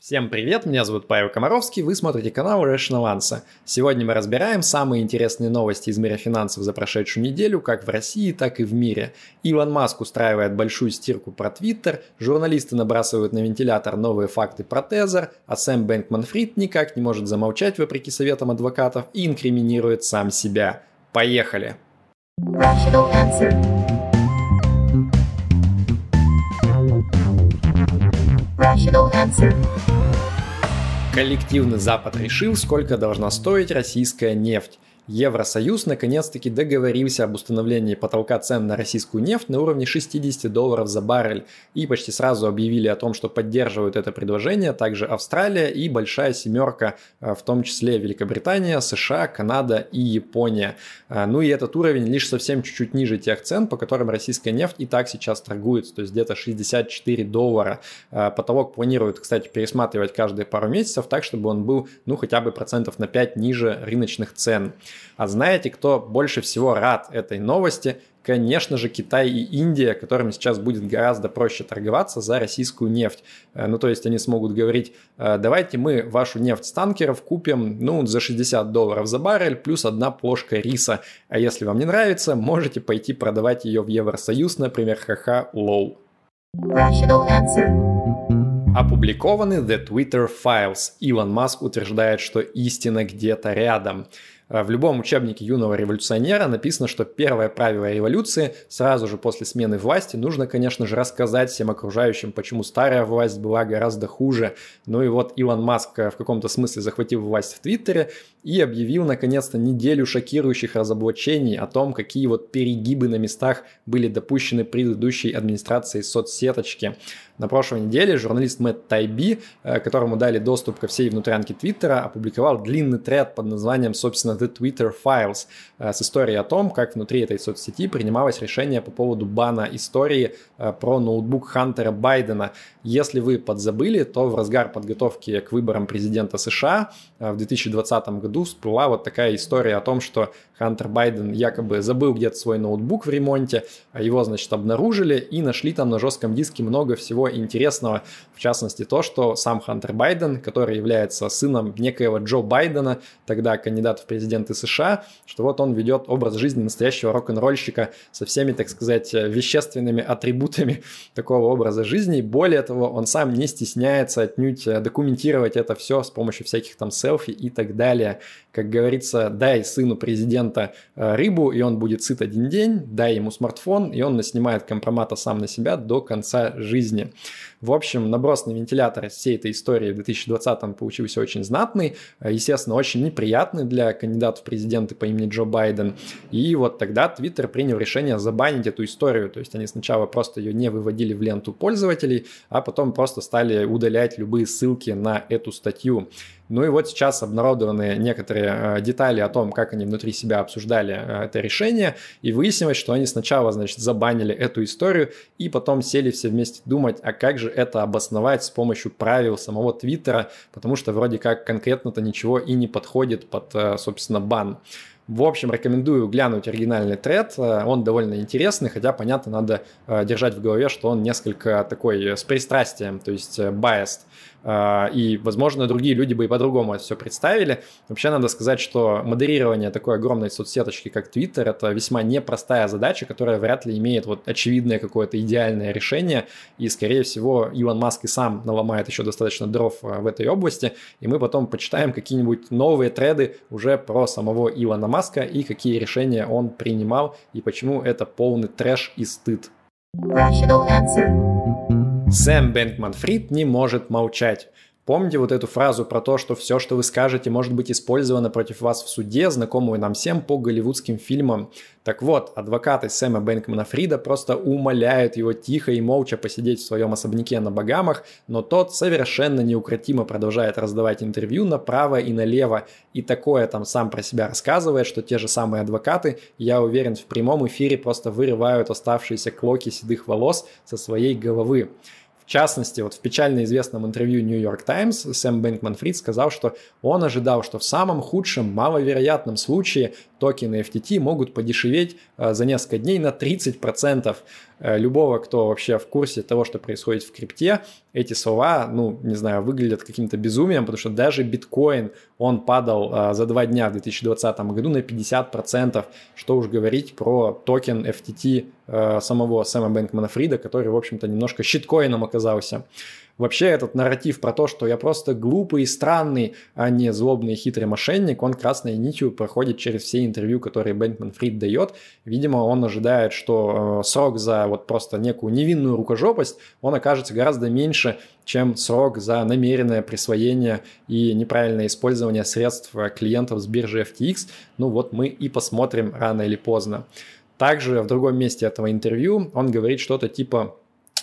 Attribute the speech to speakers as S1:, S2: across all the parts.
S1: Всем привет, меня зовут Павел Комаровский, вы смотрите канал Rational Answer. Сегодня мы разбираем самые интересные новости из мира финансов за прошедшую неделю, как в России, так и в мире. Илон Маск устраивает большую стирку про Твиттер, журналисты набрасывают на вентилятор новые факты про Тезер, а Сэм Бэнкман Фрид никак не может замолчать вопреки советам адвокатов и инкриминирует сам себя. Поехали! Rational Answer. Коллективный Запад решил, сколько должна стоить российская нефть. Евросоюз наконец-таки договорился об установлении потолка цен на российскую нефть на уровне 60 долларов за баррель и почти сразу объявили о том, что поддерживают это предложение также Австралия и Большая Семерка, э, в том числе Великобритания, США, Канада и Япония. Э, ну и этот уровень лишь совсем чуть-чуть ниже тех цен, по которым российская нефть и так сейчас торгуется, то есть где-то 64 доллара. Э, потолок планируют, кстати, пересматривать каждые пару месяцев так, чтобы он был ну хотя бы процентов на 5 ниже рыночных цен. А знаете, кто больше всего рад этой новости? Конечно же, Китай и Индия, которым сейчас будет гораздо проще торговаться за российскую нефть. Э, ну, то есть они смогут говорить, «Э, давайте мы вашу нефть с танкеров купим, ну, за 60 долларов за баррель, плюс одна плошка риса. А если вам не нравится, можете пойти продавать ее в Евросоюз, например, ха-ха, лол. Опубликованы The Twitter Files. Илон Маск утверждает, что истина где-то рядом. Э, в любом учебнике юного революционера написано, что первое правило революции сразу же после смены власти нужно, конечно же, рассказать всем окружающим, почему старая власть была гораздо хуже. Ну и вот Илон Маск э, в каком-то смысле захватил власть в Твиттере и объявил наконец-то неделю шокирующих разоблачений о том, какие вот перегибы на местах были допущены предыдущей администрацией соцсеточки. На прошлой неделе журналист Мэтт Тайби, э, которому дали доступ ко всей внутрянке Твиттера, опубликовал длинный тред под названием, собственно, The Twitter Files э, с историей о том, как внутри этой соцсети принималось решение по поводу бана истории э, про ноутбук Хантера Байдена. Если вы подзабыли, то в разгар подготовки к выборам президента США в 2020 году всплыла вот такая история о том, что Хантер Байден якобы забыл где-то свой ноутбук в ремонте, а его, значит, обнаружили и нашли там на жестком диске много всего интересного, в частности то, что сам Хантер Байден, который является сыном некоего Джо Байдена, тогда кандидат в президенты США, что вот он ведет образ жизни настоящего рок-н-ролльщика со всеми, так сказать, вещественными атрибутами такого образа жизни. Более того, он сам не стесняется отнюдь документировать это все с помощью всяких там селфи и так далее. Как говорится, дай сыну президента э, рыбу, и он будет сыт один день, дай ему смартфон, и он наснимает компромата сам на себя до конца жизни. В общем, наброс на вентилятор всей этой истории в 2020 получился очень знатный, э, естественно, очень неприятный для кандидата в президенты по имени Джо Байден. И вот тогда Твиттер принял решение забанить эту историю. То есть они сначала просто ее не выводили в ленту пользователей, а потом просто стали удалять любые ссылки на эту статью. Ну и вот сейчас обнародованы некоторые э, детали о том, как они внутри себя обсуждали э, это решение, и выяснилось, что они сначала, значит, забанили эту историю, и потом сели все вместе думать, а как же это обосновать с помощью правил самого Твиттера, потому что вроде как конкретно-то ничего и не подходит под, э, собственно, бан. В общем, рекомендую глянуть оригинальный тред. Он довольно интересный, хотя, понятно, надо держать в голове, что он несколько такой с пристрастием, то есть biased. И, возможно, другие люди бы и по-другому это все представили. Вообще надо сказать, что модерирование такой огромной соцсеточки, как Twitter, это весьма непростая задача, которая вряд ли имеет вот очевидное какое-то идеальное решение. И, скорее всего, Илон Маск и сам наломает еще достаточно дров в этой области. И мы потом почитаем какие-нибудь новые треды уже про самого Илона Маска и какие решения он принимал и почему это полный трэш и стыд. Сэм Бэнкман Фрид не может молчать. Помните вот эту фразу про то, что все, что вы скажете, может быть использовано против вас в суде, знакомую нам всем по голливудским фильмам. Так вот, адвокаты Сэма Бэнкмана Фрида просто умоляют его тихо и молча посидеть в своем особняке на Багамах, но тот совершенно неукротимо продолжает раздавать интервью направо и налево. И такое там сам про себя рассказывает, что те же самые адвокаты, я уверен, в прямом эфире просто вырывают оставшиеся клоки седых волос со своей головы. В частности, вот в печально известном интервью New York Times Сэм Бэнкман Фрид сказал, что он ожидал, что в самом худшем, маловероятном случае токены FTT могут подешеветь э, за несколько дней на 30%. Э, любого, кто вообще в курсе того, что происходит в крипте, эти слова, ну, не знаю, выглядят каким-то безумием, потому что даже биткоин, он падал э, за два дня в 2020 году на 50%, что уж говорить про токен FTT э, самого Сэма Бэнкмана Фрида, который, в общем-то, немножко shitcoin ом оказался. Вообще этот нарратив про то, что я просто глупый и странный, а не злобный и хитрый мошенник, он красной нитью проходит через все интервью, которые Бэнкман Фрид дает. Видимо, он ожидает, что э, срок за вот просто некую невинную рукожопость, он окажется гораздо меньше, чем срок за намеренное присвоение и неправильное использование средств клиентов с биржи FTX. Ну вот мы и посмотрим рано или поздно. Также в другом месте этого интервью он говорит что-то типа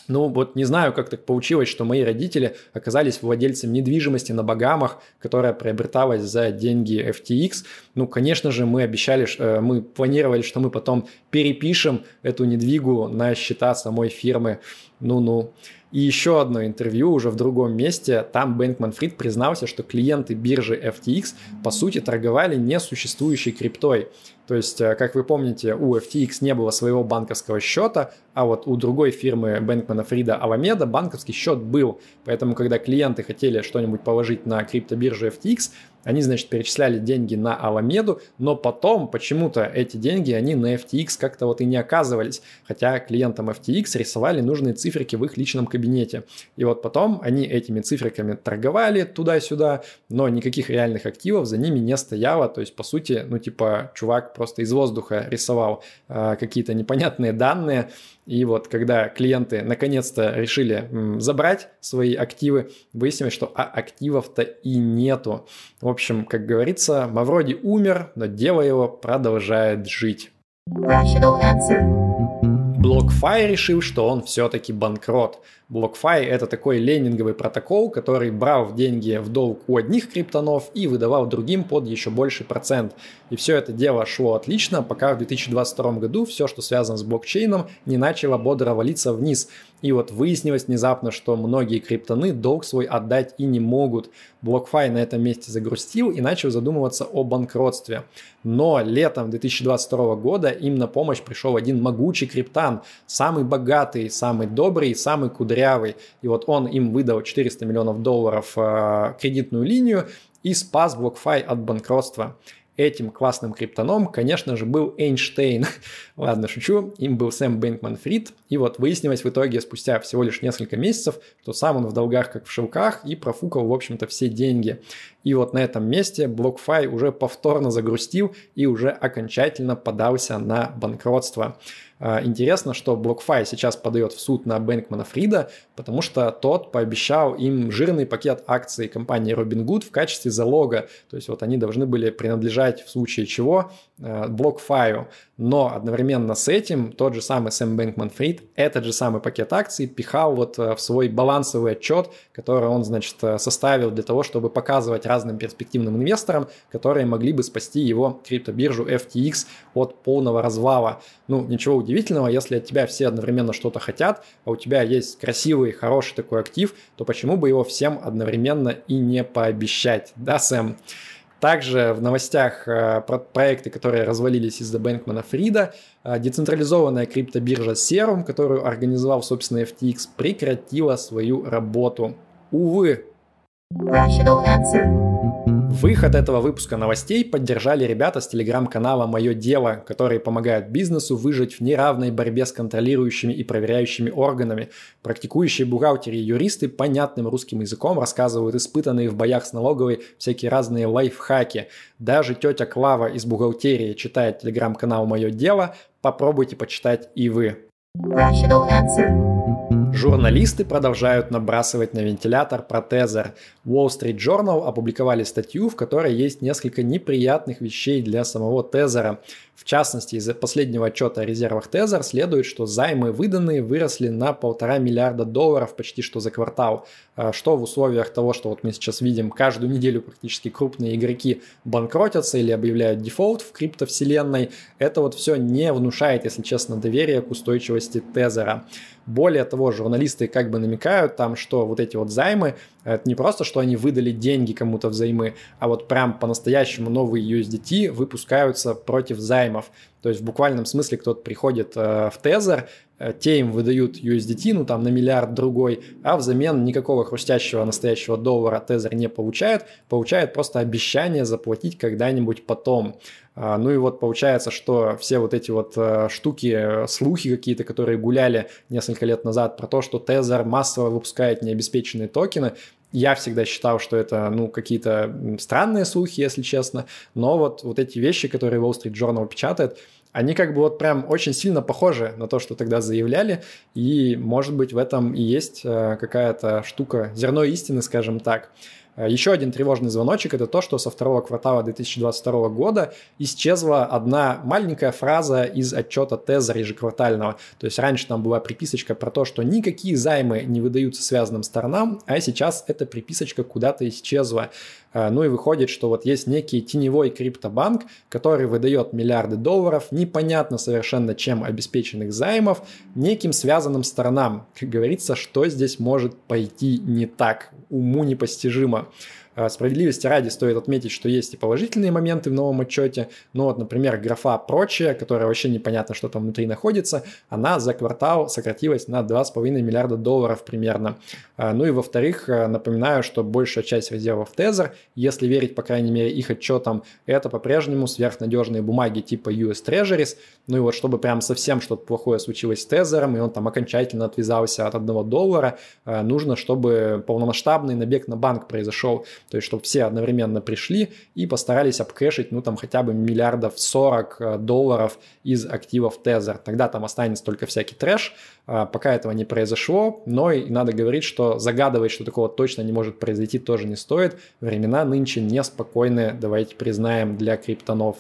S1: ну вот не знаю, как так получилось, что мои родители оказались владельцами недвижимости на Багамах, которая приобреталась за деньги FTX. Ну, конечно же, мы обещали, э, мы планировали, что мы потом перепишем эту недвигу на счета самой фирмы. Ну-ну. И еще одно интервью уже в другом месте. Там Бэнкман Фрид признался, что клиенты биржи FTX по сути торговали несуществующей криптой. То есть, э, как вы помните, у FTX не было своего банковского счета, а вот у другой фирмы Бэнкмана Фрида Аламеда банковский счет был. Поэтому, когда клиенты хотели что-нибудь положить на криптобирже FTX, они, значит, перечисляли деньги на Аламеду, но потом почему-то эти деньги, они на FTX как-то вот и не оказывались. Хотя клиентам FTX рисовали нужные циферки в их личном кабинете. И вот потом они этими циферками торговали туда-сюда, но никаких реальных активов за ними не стояло. То есть, по сути, ну, типа, чувак просто из воздуха рисовал э, какие-то непонятные данные, и вот когда клиенты наконец-то решили забрать свои активы, выяснилось, что а активов-то и нету. В общем, как говорится, Мавроди умер, но дело его продолжает жить. BlockFi решил, что он все-таки банкрот. BlockFi – это такой ленинговый протокол, который брал деньги в долг у одних криптонов и выдавал другим под еще больший процент. И все это дело шло отлично, пока в 2022 году все, что связано с блокчейном, не начало бодро валиться вниз. И вот выяснилось внезапно, что многие криптоны долг свой отдать и не могут. BlockFi на этом месте загрустил и начал задумываться о банкротстве. Но летом 2022 года им на помощь пришел один могучий криптан, самый богатый, самый добрый, самый кудрявый. И вот он им выдал 400 миллионов долларов э, кредитную линию и спас BlockFi от банкротства. Этим классным криптоном, конечно же, был Эйнштейн. Ладно, шучу. Им был Сэм Бэнкман Фрид. И вот выяснилось в итоге спустя всего лишь несколько месяцев, что сам он в долгах как в шелках и профукал, в общем-то, все деньги. И вот на этом месте BlockFi уже повторно загрустил и уже окончательно подался на банкротство. А, интересно, что BlockFi сейчас подает в суд на Бэнкмана Фрида, потому что тот пообещал им жирный пакет акций компании Robinhood в качестве залога. То есть вот они должны были принадлежать в случае чего а, BlockFi. Но одновременно с этим тот же самый Сэм Бэнкман Фрид этот же самый пакет акций пихал вот а, в свой балансовый отчет, который он, значит, составил для того, чтобы показывать разным перспективным инвесторам, которые могли бы спасти его криптобиржу FTX от полного развала. Ну, ничего удивительного, если от тебя все одновременно что-то хотят, а у тебя есть красивый, хороший такой актив, то почему бы его всем одновременно и не пообещать, да, Сэм? Также в новостях э, про проекты, которые развалились из-за Бэнкмана Фрида, э, децентрализованная криптобиржа Serum, которую организовал, собственно, FTX, прекратила свою работу. Увы. Выход этого выпуска новостей поддержали ребята с телеграм-канала «Мое дело», которые помогают бизнесу выжить в неравной борьбе с контролирующими и проверяющими органами. Практикующие бухгалтеры и юристы понятным русским языком рассказывают испытанные в боях с налоговой всякие разные лайфхаки. Даже тетя Клава из бухгалтерии читает телеграм-канал «Мое дело», попробуйте почитать и вы. Rational answer. Журналисты продолжают набрасывать на вентилятор протезер. Wall Street Journal опубликовали статью, в которой есть несколько неприятных вещей для самого тезера. В частности, из последнего отчета о резервах Тезер следует, что займы выданные выросли на полтора миллиарда долларов почти что за квартал, а что в условиях того, что вот мы сейчас видим, каждую неделю практически крупные игроки банкротятся или объявляют дефолт в криптовселенной, это вот все не внушает, если честно, доверия к устойчивости Тезера. Более того, журналисты как бы намекают там, что вот эти вот займы, это не просто, что они выдали деньги кому-то взаймы, а вот прям по-настоящему новые USDT выпускаются против займов. То есть в буквальном смысле кто-то приходит э, в Тезер, Э, те им выдают USDT, ну там на миллиард другой, а взамен никакого хрустящего настоящего доллара Тезер не получает, получает просто обещание заплатить когда-нибудь потом. А, ну и вот получается, что все вот эти вот э, штуки, слухи какие-то, которые гуляли несколько лет назад про то, что Тезер массово выпускает необеспеченные токены, я всегда считал, что это, ну, какие-то странные слухи, если честно, но вот, вот эти вещи, которые Wall Street Journal печатает, они как бы вот прям очень сильно похожи на то, что тогда заявляли, и, может быть, в этом и есть э, какая-то штука, зерно истины, скажем так. Э, Еще один тревожный звоночек – это то, что со второго квартала 2022 года исчезла одна маленькая фраза из отчета Тезер ежеквартального. То есть раньше там была приписочка про то, что никакие займы не выдаются связанным сторонам, а сейчас эта приписочка куда-то исчезла. Э, ну и выходит, что вот есть некий теневой криптобанк, который выдает миллиарды долларов, непонятно совершенно чем обеспеченных займов, неким связанным сторонам. Как говорится, что здесь может пойти не так, уму непостижимо. А, справедливости ради стоит отметить, что есть и положительные моменты в новом отчете. Ну вот, например, графа «Прочее», которая вообще непонятно, что там внутри находится, она за квартал сократилась на 2,5 миллиарда долларов примерно. А, ну и во-вторых, а, напоминаю, что большая часть резервов Tether, если верить, по крайней мере, их отчетам, это по-прежнему сверхнадежные бумаги типа US Treasuries. Ну и вот чтобы прям совсем что-то плохое случилось с Тезером, и он там окончательно отвязался от одного доллара, нужно, чтобы полномасштабный набег на банк произошел. То есть, чтобы все одновременно пришли и постарались обкэшить, ну, там, хотя бы миллиардов 40 э, долларов из активов Tether. Тогда там останется только всякий трэш. А, пока этого не произошло, но и надо говорить, что загадывать, что такого точно не может произойти, тоже не стоит. Времена нынче неспокойные, давайте признаем, для криптонов.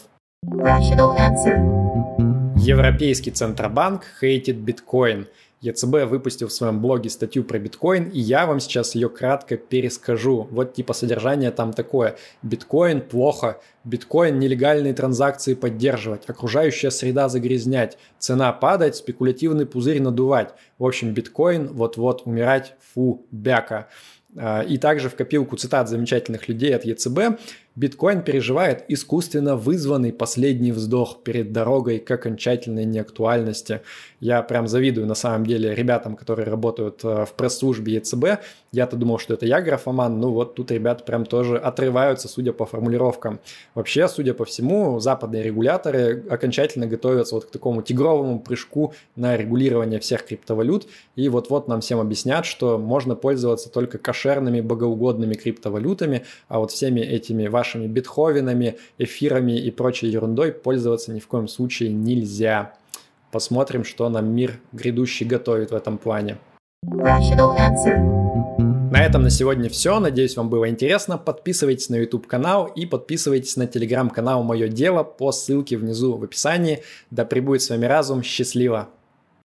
S1: Европейский Центробанк хейтит биткоин – ЕЦБ выпустил в своем блоге статью про биткоин, и я вам сейчас ее кратко перескажу. Вот типа содержание там такое. Биткоин плохо, биткоин нелегальные транзакции поддерживать, окружающая среда загрязнять, цена падать, спекулятивный пузырь надувать. В общем, биткоин вот-вот умирать, фу, бяка. А, и также в копилку цитат замечательных людей от ЕЦБ Биткоин переживает искусственно вызванный последний вздох перед дорогой к окончательной неактуальности. Я прям завидую на самом деле ребятам, которые работают э, в пресс-службе ЕЦБ. Я-то думал, что это я графоман, ну вот тут ребята прям тоже отрываются, судя по формулировкам. Вообще, судя по всему, западные регуляторы окончательно готовятся вот к такому тигровому прыжку на регулирование всех криптовалют. И вот-вот нам всем объяснят, что можно пользоваться только кошерными, богоугодными криптовалютами, а вот всеми этими вашими вашими бетховенами, эфирами и прочей ерундой пользоваться ни в коем случае нельзя. Посмотрим, что нам мир грядущий готовит в этом плане. На этом на сегодня все. Надеюсь, вам было интересно. Подписывайтесь на YouTube канал и подписывайтесь на телеграм канал Мое Дело по ссылке внизу в описании. Да пребудет с вами разум. Счастливо!